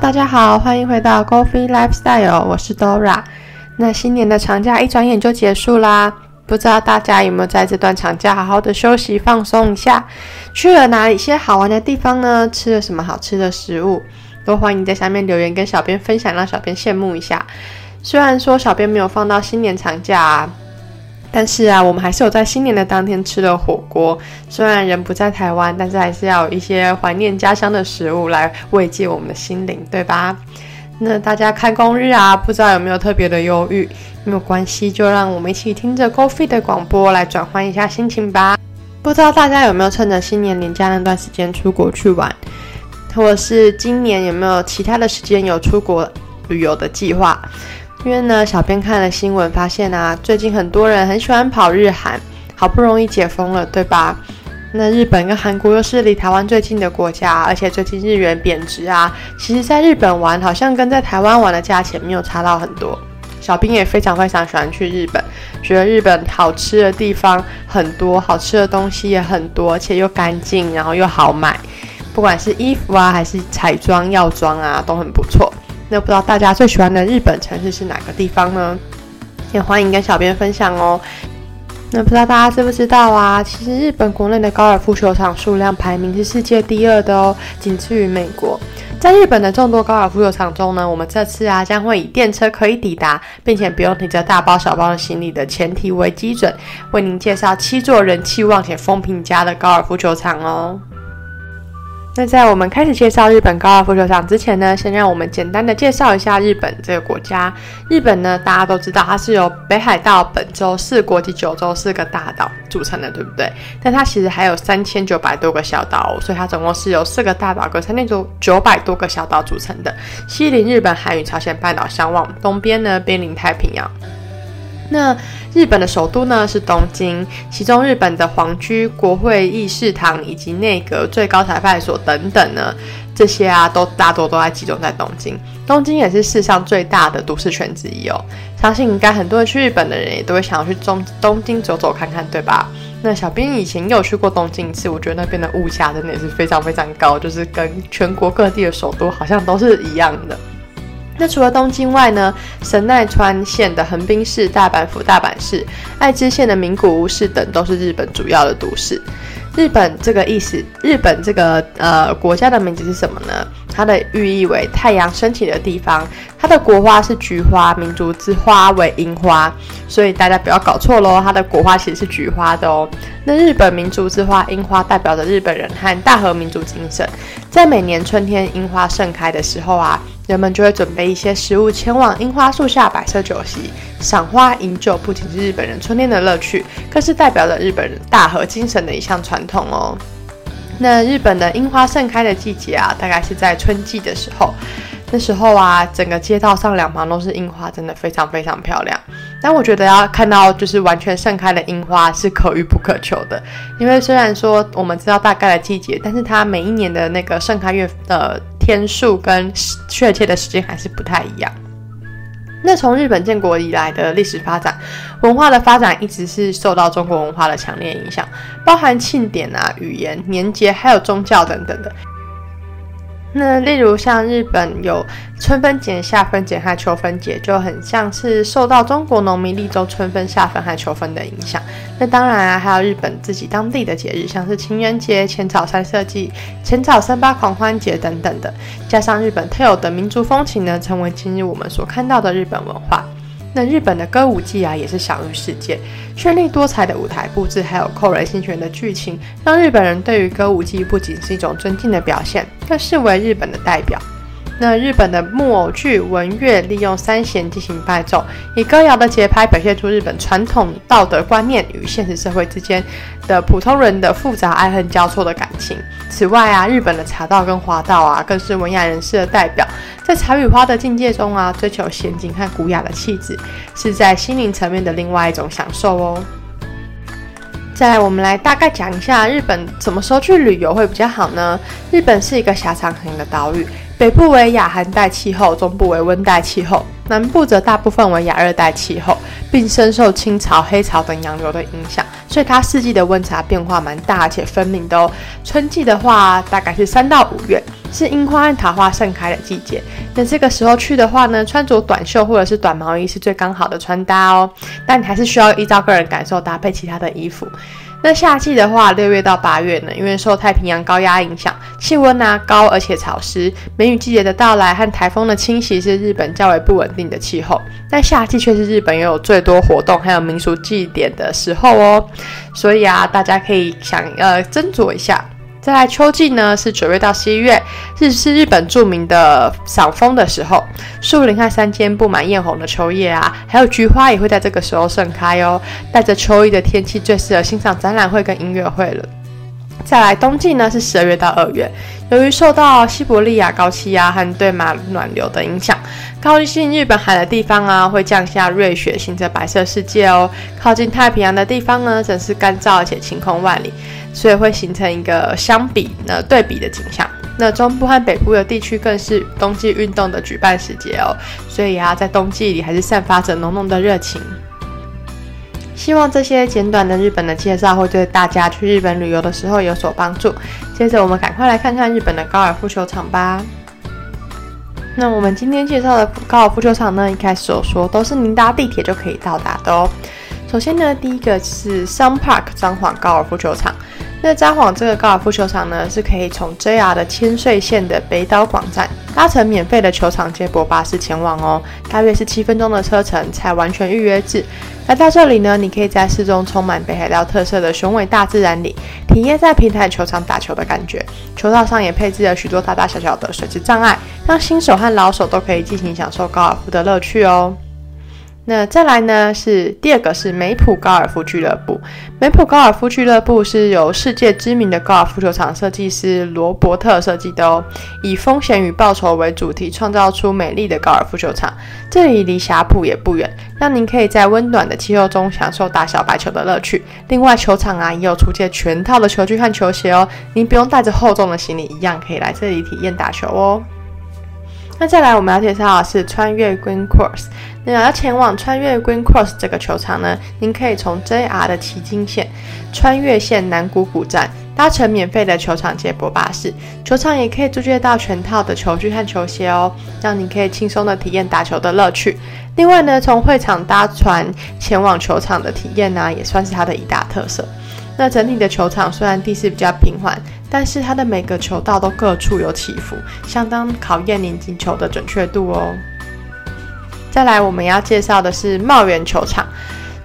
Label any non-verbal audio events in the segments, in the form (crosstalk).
大家好，欢迎回到 Gofee Lifestyle，我是 Dora。那新年的长假一转眼就结束啦，不知道大家有没有在这段长假好好的休息放松一下？去了哪一些好玩的地方呢？吃了什么好吃的食物？都欢迎在下面留言跟小编分享，让小编羡慕一下。虽然说小编没有放到新年长假。但是啊，我们还是有在新年的当天吃了火锅。虽然人不在台湾，但是还是要有一些怀念家乡的食物来慰藉我们的心灵，对吧？那大家开工日啊，不知道有没有特别的忧郁？没有关系，就让我们一起听着 Go Fit 的广播来转换一下心情吧。不知道大家有没有趁着新年年假那段时间出国去玩，或是今年有没有其他的时间有出国旅游的计划？因为呢，小编看了新闻，发现啊，最近很多人很喜欢跑日韩，好不容易解封了，对吧？那日本跟韩国又是离台湾最近的国家，而且最近日元贬值啊，其实在日本玩好像跟在台湾玩的价钱没有差到很多。小兵也非常非常喜欢去日本，觉得日本好吃的地方很多，好吃的东西也很多，而且又干净，然后又好买，不管是衣服啊，还是彩妆、药妆啊，都很不错。那不知道大家最喜欢的日本城市是哪个地方呢？也欢迎跟小编分享哦。那不知道大家知不知道啊？其实日本国内的高尔夫球场数量排名是世界第二的哦，仅次于美国。在日本的众多高尔夫球场中呢，我们这次啊将会以电车可以抵达，并且不用提着大包小包的行李的前提为基准，为您介绍七座人气旺且风评佳的高尔夫球场哦。那在我们开始介绍日本高尔夫球场之前呢，先让我们简单的介绍一下日本这个国家。日本呢，大家都知道它是由北海道、本州四国及九州四个大岛组成的，对不对？但它其实还有三千九百多个小岛，所以它总共是由四个大岛跟三千九九百多个小岛组成的。西邻日本海与朝鲜半岛相望，东边呢濒临太平洋。那日本的首都呢是东京，其中日本的皇居、国会议事堂以及内阁最高裁判所等等呢，这些啊都大多都在集中在东京。东京也是世上最大的都市圈之一哦，相信应该很多人去日本的人也都会想要去东东京走走看看，对吧？那小编以前有去过东京一次，我觉得那边的物价真的也是非常非常高，就是跟全国各地的首都好像都是一样的。那除了东京外呢，神奈川县的横滨市、大阪府大阪市、爱知县的名古屋市等都是日本主要的都市。日本这个意思，日本这个呃国家的名字是什么呢？它的寓意为太阳升起的地方。它的国花是菊花，民族之花为樱花，所以大家不要搞错喽。它的国花其实是菊花的哦。那日本民族之花樱花代表着日本人和大和民族精神。在每年春天樱花盛开的时候啊。人们就会准备一些食物前往樱花树下摆设酒席、赏花饮酒，不仅是日本人春天的乐趣，更是代表着日本人大和精神的一项传统哦。那日本的樱花盛开的季节啊，大概是在春季的时候。那时候啊，整个街道上两旁都是樱花，真的非常非常漂亮。但我觉得要看到就是完全盛开的樱花是可遇不可求的，因为虽然说我们知道大概的季节，但是它每一年的那个盛开月的。天数跟 (laughs) 确切的时间还是不太一样。那从日本建国以来的历史发展，文化的发展一直是受到中国文化的强烈影响，包含庆典啊、语言、年节，还有宗教等等的。那例如像日本有春分节、夏分节和秋分节，就很像是受到中国农民立周春分、夏分和秋分的影响。那当然啊，还有日本自己当地的节日，像是情人节、浅草三色祭、浅草三八狂欢节等等的，加上日本特有的民族风情呢，成为今日我们所看到的日本文化。那日本的歌舞伎啊，也是享誉世界，绚丽多彩的舞台布置，还有扣人心弦的剧情，让日本人对于歌舞伎不仅是一种尊敬的表现，更视为日本的代表。那日本的木偶剧文乐利用三弦进行伴奏，以歌谣的节拍表现出日本传统道德观念与现实社会之间的普通人的复杂爱恨交错的感情。此外啊，日本的茶道跟花道啊，更是文雅人士的代表。在茶与花的境界中啊，追求娴静和古雅的气质，是在心灵层面的另外一种享受哦。再来，我们来大概讲一下日本什么时候去旅游会比较好呢？日本是一个狭长型的岛屿。北部为亚寒带气候，中部为温带气候，南部则大部分为亚热带气候，并深受青草、黑潮等洋流的影响，所以它四季的温差变化蛮大而且分明的哦。春季的话，大概是三到五月，是樱花和桃花盛开的季节。那这个时候去的话呢，穿着短袖或者是短毛衣是最刚好的穿搭哦。但你还是需要依照个人感受搭配其他的衣服。那夏季的话，六月到八月呢，因为受太平洋高压影响，气温呢高而且潮湿，梅雨季节的到来和台风的侵袭是日本较为不稳定的气候。但夏季却是日本拥有最多活动还有民俗祭典的时候哦，所以啊，大家可以想呃斟酌一下。再来秋季呢，是九月到十一月，日是日本著名的赏枫的时候，树林和山间布满艳红的秋叶啊，还有菊花也会在这个时候盛开哦。带着秋意的天气，最适合欣赏展览会跟音乐会了。再来冬季呢，是十二月到二月，由于受到西伯利亚高气压和对马暖流的影响，靠近日本海的地方啊，会降下瑞雪，形成白色世界哦。靠近太平洋的地方呢，则是干燥且晴空万里。所以会形成一个相比呢对比的景象。那中部和北部的地区更是冬季运动的举办时节哦，所以啊，在冬季里还是散发着浓浓的热情。希望这些简短的日本的介绍会对大家去日本旅游的时候有所帮助。接着我们赶快来看看日本的高尔夫球场吧。那我们今天介绍的高尔夫球场呢，一开始有说都是您搭地铁就可以到达的哦。首先呢，第一个是 Sun Park 彰化高尔夫球场。那札幌这个高尔夫球场呢，是可以从 JR 的千岁线的北岛广站搭乘免费的球场接驳巴士前往哦，大约是七分钟的车程，才完全预约制。来到这里呢，你可以在市中充满北海道特色的雄伟大自然里，体验在平台球场打球的感觉。球道上也配置了许多大大小小的水质障碍，让新手和老手都可以尽情享受高尔夫的乐趣哦。那再来呢？是第二个是梅普高尔夫俱乐部。梅普高尔夫俱乐部是由世界知名的高尔夫球场设计师罗伯特设计的哦，以风险与报酬为主题，创造出美丽的高尔夫球场。这里离霞浦也不远，让您可以在温暖的气候中享受打小白球的乐趣。另外，球场啊也有出借全套的球具和球鞋哦，您不用带着厚重的行李，一样可以来这里体验打球哦。那再来，我们要介绍的是穿越 Green Cross。那要前往穿越 Green Cross 这个球场呢，您可以从 JR 的旗津线穿越线南谷谷站搭乘免费的球场接驳巴士。球场也可以租借到全套的球具和球鞋哦，让你可以轻松的体验打球的乐趣。另外呢，从会场搭船前往球场的体验呢，也算是它的一大特色。那整体的球场虽然地势比较平缓，但是它的每个球道都各处有起伏，相当考验您击球的准确度哦。再来，我们要介绍的是茂园球场，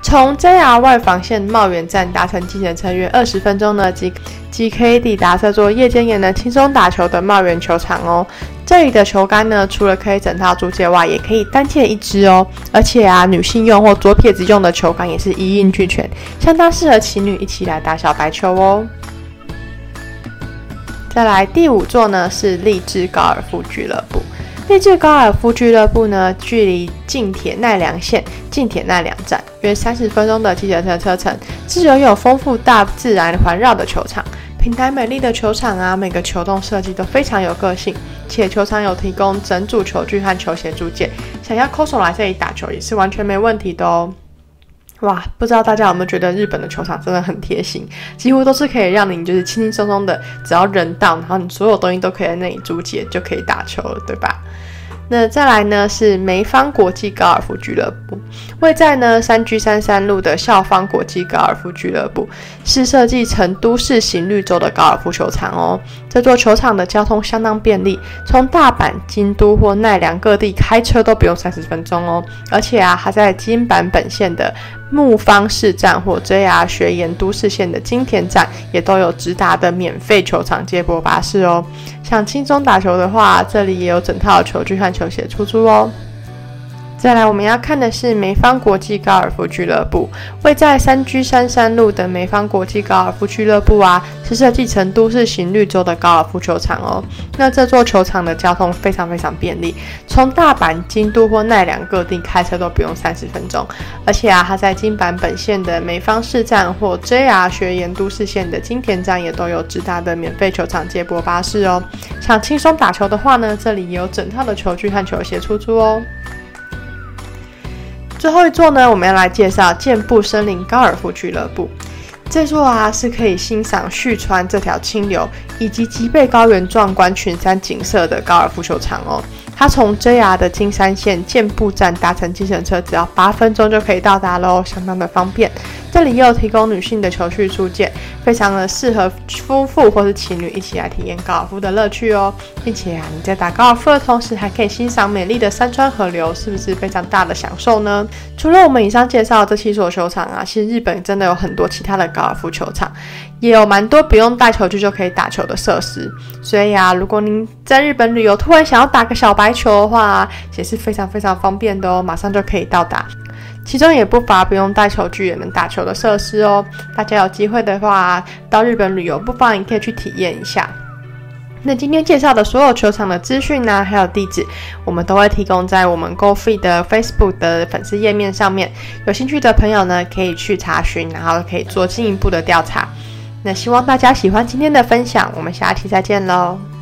从 JR 外房线茂园站搭乘计程车约二十分钟呢，即即可以抵达这座夜间也能轻松打球的茂园球场哦。这里的球杆呢，除了可以整套租借外，也可以单借一支哦。而且啊，女性用或左撇子用的球杆也是一应俱全，相当适合情侣一起来打小白球哦。再来第五座呢，是励志高尔夫俱乐部。励志高尔夫俱乐部呢，距离近铁奈良线近铁奈良站约三十分钟的计程车车程，是拥有丰富大自然环绕的球场。平台美丽的球场啊，每个球洞设计都非常有个性，且球场有提供整组球具和球鞋租借，想要抠手来这里打球也是完全没问题的哦。哇，不知道大家有没有觉得日本的球场真的很贴心，几乎都是可以让你就是轻轻松松的，只要人到，然后你所有东西都可以在那里租借，就可以打球了，对吧？那再来呢是梅芳国际高尔夫俱乐部，位在呢三居三三路的校方国际高尔夫俱乐部，是设计成都市型绿洲的高尔夫球场哦。这座球场的交通相当便利，从大阪、京都或奈良各地开车都不用三十分钟哦。而且啊，还在金坂本线的木方市站或 JR 学研都市线的金田站，也都有直达的免费球场接驳巴士哦。想轻松打球的话，这里也有整套球具和球鞋出租哦。再来，我们要看的是梅芳国际高尔夫俱乐部，位在三居山山路的梅芳国际高尔夫俱乐部啊，是设计成都市型绿洲的高尔夫球场哦。那这座球场的交通非常非常便利，从大阪、京都或奈良各地开车都不用三十分钟。而且啊，它在京阪本线的梅芳市站或 JR 学研都市线的金田站也都有直达的免费球场接驳巴士哦。想轻松打球的话呢，这里也有整套的球具和球鞋出租哦。最后一座呢，我们要来介绍健步森林高尔夫俱乐部。这座啊是可以欣赏旭川这条清流以及吉备高原壮观群山景色的高尔夫球场哦。它从 JR 的金山线健步站搭乘计程车，只要八分钟就可以到达喽，相当的方便。这里也有提供女性的球具租借，非常的适合夫妇或是情侣一起来体验高尔夫的乐趣哦。并且啊，你在打高尔夫的同时，还可以欣赏美丽的山川河流，是不是非常大的享受呢？除了我们以上介绍的这七所球场啊，其实日本真的有很多其他的高尔夫球场，也有蛮多不用带球具就可以打球的设施。所以啊，如果您在日本旅游，突然想要打个小白球的话，也是非常非常方便的哦，马上就可以到达。其中也不乏不用带球具也能打球的设施哦。大家有机会的话到日本旅游，不妨也可以去体验一下。那今天介绍的所有球场的资讯呢，还有地址，我们都会提供在我们 Go Free 的 Facebook 的粉丝页面上面。有兴趣的朋友呢，可以去查询，然后可以做进一步的调查。那希望大家喜欢今天的分享，我们下期再见喽。